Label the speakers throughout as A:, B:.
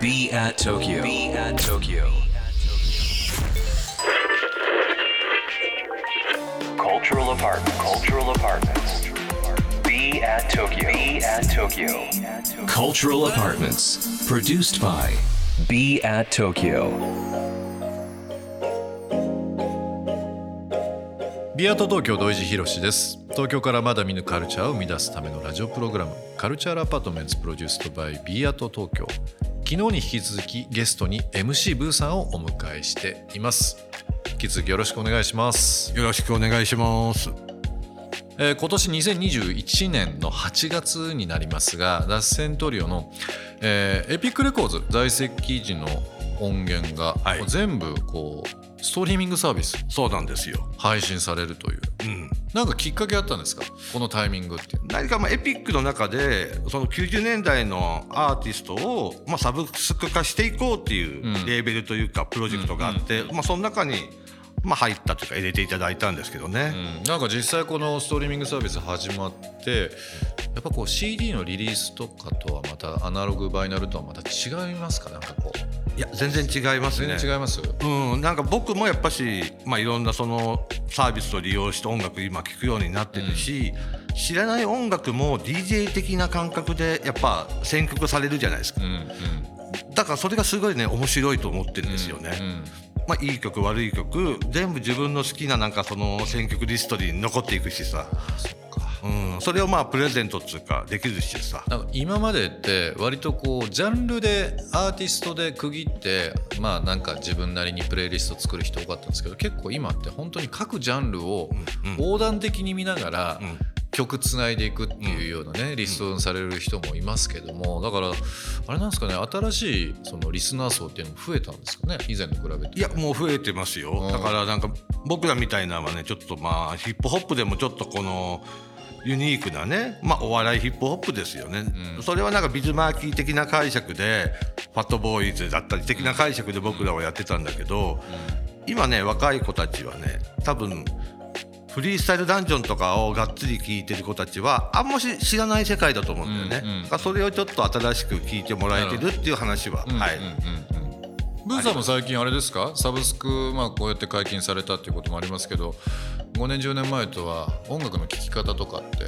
A: Be at Tokyo. Be at Tokyo. Cultural apartment. Cultural apartments. Be at Tokyo. Be at Tokyo. Cultural apartments. Produced by Be at Tokyo.
B: ビアート東京土井地博です東京からまだ見ぬカルチャーを生み出すためのラジオプログラムCulture Apartments produced by B at 東京昨日に引き続きゲストに MC ブーさんをお迎えしています。引き続きよろしくお願いします。
C: よろしくお願いします。
B: えー今年2021年の8月になりますが脱線トリオの、えー Epic Records 在籍時の音源が、
C: はい。
B: 全部こうストリーミングサービス。
C: そうなんですよ。
B: 配信されるという。
C: うん。
B: なんかきっかけあったんですか？このタイミングって。
C: 何かまあエピックの中でその90年代のアーティストをまあサブスク化していこうっていう
B: うん。
C: レーベルというかプロジェクトがあって、まあその中にまあ入ったというか入れていただいたんですけどね。
B: うん、なんか実際このストリーミングサービス始まってやっぱこう CD のリリースとかとはまたアナログバイナルとはまた違いますか？なんかこう。
C: いや全然違いますね。
B: 全然違います、
C: うん、なんか僕もやっぱし、まあ、いろんなそのサービスを利用して音楽今聴くようになってるし、知らない音楽も DJ 的な感覚でやっぱ選曲されるじゃないですか。
B: うんうん。
C: だからそれがすごいね面白いと思ってるんですよね、
B: うん
C: まあ、いい曲悪い曲全部自分の好きななんかその選曲リストに残っていくしさ、うん、それをまあプレゼントっていうかできるしさ。
B: なんか今までって割とこうジャンルでアーティストで区切ってまあなんか自分なりにプレイリスト作る人多かったんですけど結構今って本当に各ジャンルを横断的に見ながら
C: ん
B: 曲つないでいくっていうようなねリストにされる人もいますけどもだからあれなんですかね新しいそのリスナー層っていうのも増えたんですかね以前に比べて。
C: いやもう増えてますよ、
B: うん。
C: だからなんか僕らみたいなのはねちょっとまあヒップホップでもちょっとこのユニークなね、まあ、お笑いヒップホップですよね、それはなん。かビズマーキー的な解釈でファットボーイズだったり的な解釈で僕らはやってたんだけど、今ね若い子たちはね多分フリースタイルダンジョンとかをがっつり聴いてる子たちはあんまし知らない世界だと思うんだよね、
B: うんうん
C: それをちょっと新しく聞いてもらえてるっていう話は、はい、
B: うんうんうん。ブーさんも最近あれですか？サブスク、まあ、こうやって解禁されたっていうこともありますけど5年10年前とは音楽の聴き方とかって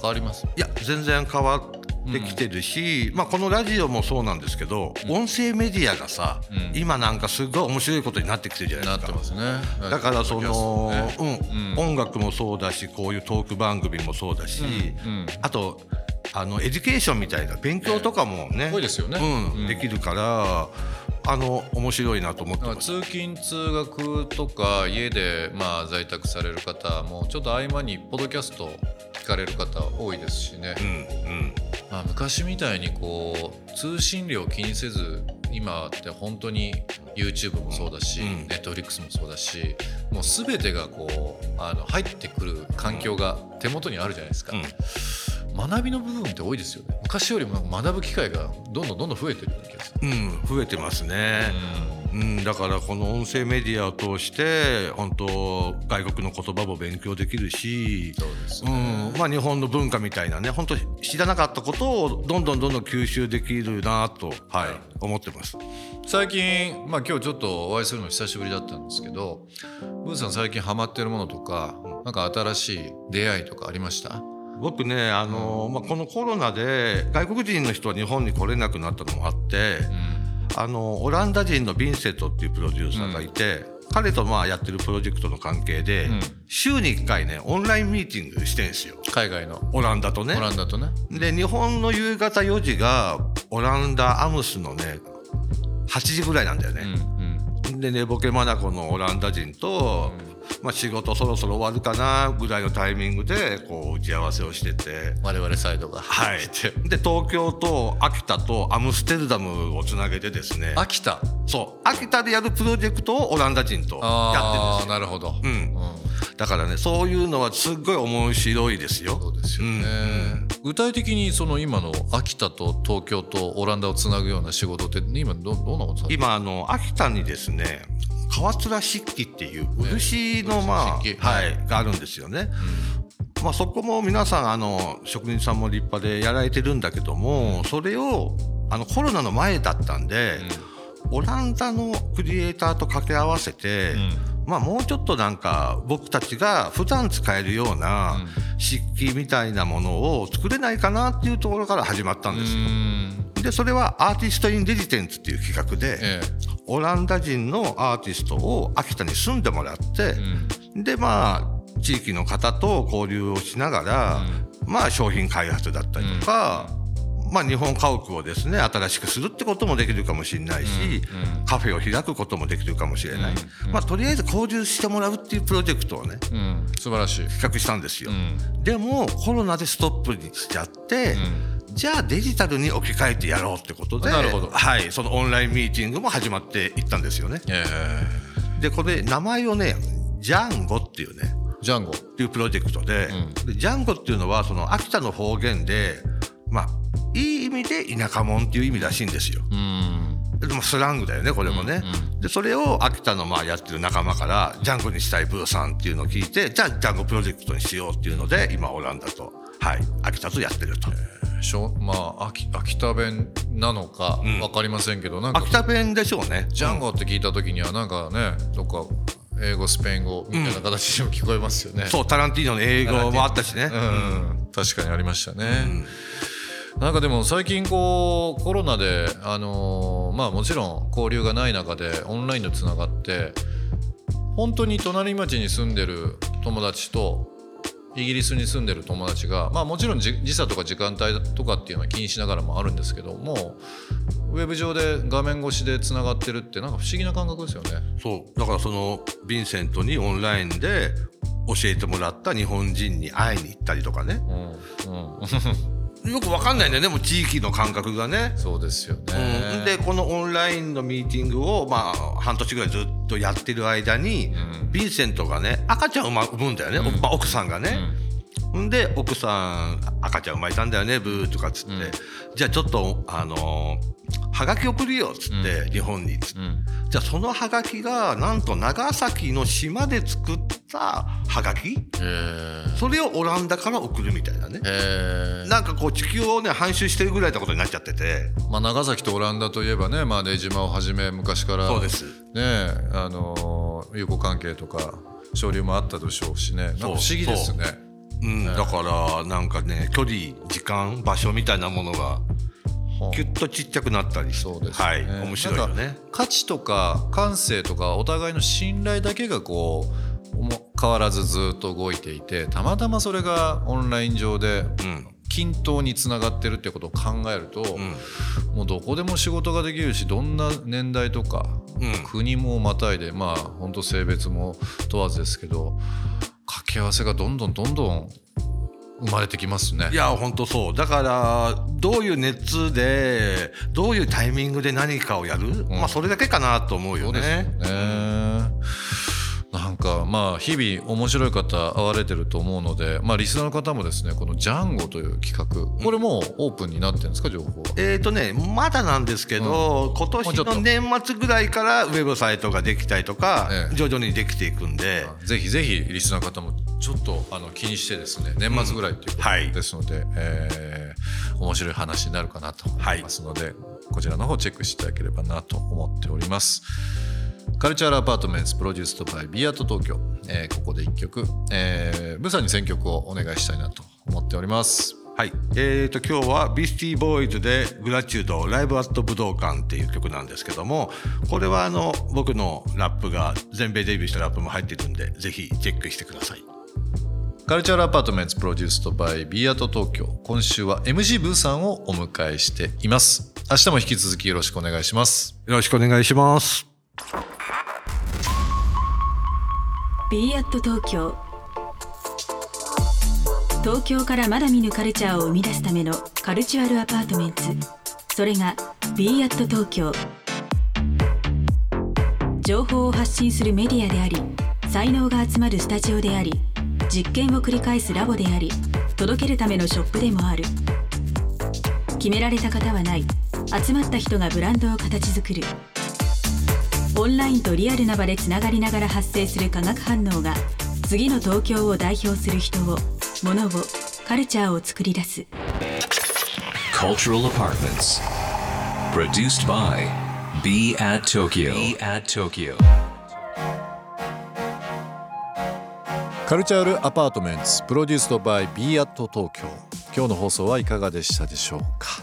B: 変わります？
C: いや全然変わってきてるし、まあ、このラジオもそうなんですけど、音声メディアがさ、
B: うん。
C: 今なんかすごい面白いことになってきてるじゃない
B: な
C: ですか。
B: ってますね。
C: だからその、
B: ね。
C: うん。音楽もそうだしこういうトーク番組もそうだし、
B: うん。
C: あとあの education みたいな勉強とかもね、
B: 多いですよね。
C: うん。
B: うん。
C: できるからあの面白いなと思って。
B: 通勤通学とか家でまあ在宅される方もちょっと合間にポッドキャスト聞かれる方多いですしね、
C: うんうん。
B: まあ、昔みたいにこう通信料気にせず今って本当に YouTube もそうだし、
C: うん
B: Netflix もそうだしもう全てがこうあの入ってくる環境が手元にあるじゃないですか、学びの部分って多いですよね。昔よりも学ぶ機会がどんどんどんどん増えてる気がする。
C: うん、増えてますね。うん、だからこの音声メディアを通して本当外国の言葉も勉強できるし、
B: そうです
C: う
B: ね、
C: ん、まあ日本の文化みたいなね本当知らなかったことをどんどんどんどん吸収できるなとはい思ってます。
B: 最近、まあ、今日ちょっとお会いするの久しぶりだったんですけどブーさん最近ハマってるものとかなんか新しい出会いとかありました？
C: 僕ねあの、まあ、このコロナで外国人の人は日本に来れなくなったのもあって、あのオランダ人のヴィンセントっていうプロデューサーがいて、彼とまあやってるプロジェクトの関係で、
B: ん。
C: 週に1回ねオンラインミーティングしてんですよ。
B: 海外の。
C: オランダとね。
B: オランダとね。
C: で日本の夕方4時がオランダアムスのね8時ぐらいなんだよ
B: うん
C: ね、
B: うん。
C: で寝ぼけまなこのオランダ人と、まあ、仕事そろそろ終わるかなぐらいのタイミングでこう打ち合わせをしてて。
B: 我々サイドが。
C: はい、で東京と秋田とアムステルダムをつなげてですね。
B: 秋田？
C: そう。秋田でやるプロジェクトをオランダ人とやってるんですよ。
B: なるほど、
C: うん。だからねそういうのはすっごい面白いですよ。
B: そうですよね、具体的にその今の秋田と東京とオランダをつなぐような仕事って今どどんなこと
C: 今あの秋田にですね川面漆器っていう漆のまあ、
B: 漆器
C: はい、があるんですよね。まあ、そこも皆さんあの職人さんも立派でやられてるんだけども、それをあのコロナの前だったんで、オランダのクリエイターと掛け合わせて、まあ、もうちょっとなんか僕たちが普段使えるような漆器みたいなものを作れないかなっていうところから始まったんですよ。でそれはアーティスト・イン・レジテンツっていう企画で、
B: え
C: オランダ人のアーティストを秋田に住んでもらって、でまあ地域の方と交流をしながら、まあ商品開発だったりとか、まあ日本家屋をですね新しくするってこともできるかもしれないし、カフェを開くこともできるかもしれない、まあとりあえず交流してもらうっていうプロジェクトをね
B: 素晴らしい。
C: 企画したんですよ、
B: ん。
C: でもコロナでストップにしちゃって、じゃあデジタルに置き換えてやろうってことで
B: なるほど
C: はい、そのオンラインミーティングも始まっていったんですよね
B: え
C: でこれ名前をねジャンゴっていうね
B: えジャンゴ。
C: っていうプロジェクトで,、でジャンゴっていうのはその秋田の方言でまあいい意味で田舎者っていう意味らしいんですよ。
B: うん。
C: でもスラングだよねこれもね。でそれを秋田のまあやってる仲間からジャンゴにしたいブーさんっていうのを聞いてじゃあジャンゴプロジェクトにしようっていうので今オランダと、はい、秋田とやってると。
B: しょ？まあ秋秋田弁なのかわかりませんけど、なんか
C: 秋田弁でしょうね。
B: ジャンゴって聞いた時にはなんかねどっか英語スペイン語みたいな形でも聞こえますよね。
C: そうタランティーノの英語もあったしね。
B: うん、確かにありましたね。なんかでも最近こうコロナであのーまあもちろん交流がない中でオンラインでつながって本当に隣町に住んでる友達とイギリスに住んでる友達がまあもちろん時時差とか時間帯とかっていうのは気にしながらもあるんですけどもウェブ上で画面越しでつながってるってなんか不思議な感覚ですよね。
C: そう。だからそのヴィンセントにオンラインで教えてもらった日本人に会いに行ったりとかね。
B: うんうん、
C: よくわかんないんだよねもう地域の感覚がね。
B: そうですよね。
C: うん、でこのオンラインのミーティングを、まあ、半年ぐらいずっとやってる間に、ヴィンセントがね赤ちゃんを産むんだよね、まあ奥さんがね。ん。で奥さん赤ちゃん生まれたんだよねブーとかっつって、じゃあちょっとあのーはがき送るよっつって、日本にっつって、
B: うん。
C: じゃあそのはがきがなんと長崎の島で作ったはがきそれをオランダから送るみたいなね。なんかこう地球をね半周してるぐらいなことになっちゃってて。
B: まあ、長崎とオランダといえばね、まあ、出島をはじめ昔から
C: そうです。
B: ねあのー友好関係とか潮流もあったでしょうしね。なんか不思議ですね。
C: う。ん、だからなんかね距離時間場所みたいなものが
B: はあ
C: キュッとちっちゃくなったり。
B: そうですね。
C: はい。面白いよね。
B: か価値とか感性とかお互いの信頼だけがこうも変わらずずっと動いていてたまたまそれがオンライン上で
C: うん。
B: 均等につながってるってことを考えると、もうどこでも仕事ができるしどんな年代とか、
C: うん。
B: 国もまたいでまあ本当性別も問わずですけど掛け合わせがどんどんどんどん生まれてきますね。
C: いや本当そう。だからどういう熱でどういうタイミングで何かをやる、まあそれだけかなと思うよ
B: そうですよ
C: ね
B: ね。かまあ日々面白い方会われてると思うので、まあ、リスナーの方もですねこの「ジャンゴ」という企画これもうオープンになってるんですか情報は？
C: えーとね、まだなんですけど、
B: うちょっと。
C: 年の年末ぐらいからウェブサイトができたりとか、
B: ええ。
C: 徐々にできていくんで、
B: ぜひぜひリスナーの方もちょっとあの気にしてですね年末ぐらいということ
C: はい。
B: ですので、えー面白い話になるかなと思いますので、こちらの方チェックしていただければなと思っております。Culture Apartment produced by B at 東京、えーここで一曲、えー、 BOO さんに選曲をお願いしたいなと思っております。
C: はい。えーと、今日は Beastie Boys で Gratitude live at 武道館っていう曲なんですけども、これはあの、僕のラップが全米デビューしたラップも入ってるんで、ぜひチェックしてください。
B: Culture Apartment produced by B at 東京今週は MC ブーさんをお迎えしています明日も引き続きよろしくお願いします
C: よろしくお願いします。
D: B アット東京。東京からまだ見ぬカルチャーを生み出すための Cultural Apartment それが B at 東京。情報を発信するメディアであり才能が集まるスタジオであり実験を繰り返すラボであり届けるためのショップでもある。決められた型はない。集まった人がブランドを形作る。オンラインとリアルな場でつながりながら発生する化学反応が次の東京を代表する人を物をカルチャーを作り出す
A: Cultural Apartments. Produced by Be at Tokyo. Be at Tokyo.
B: カルチャールアパートメンツプロデュースドバイ b アット東京今日の放送はいかがでしたでしょうか、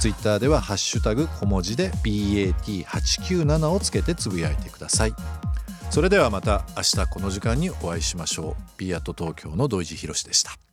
B: ツイッターではハッシュタグ小文字で bat897 をつけてつぶやいてください。それではまた明日この時間にお会いしましょう。B アット東京の土井地博でした。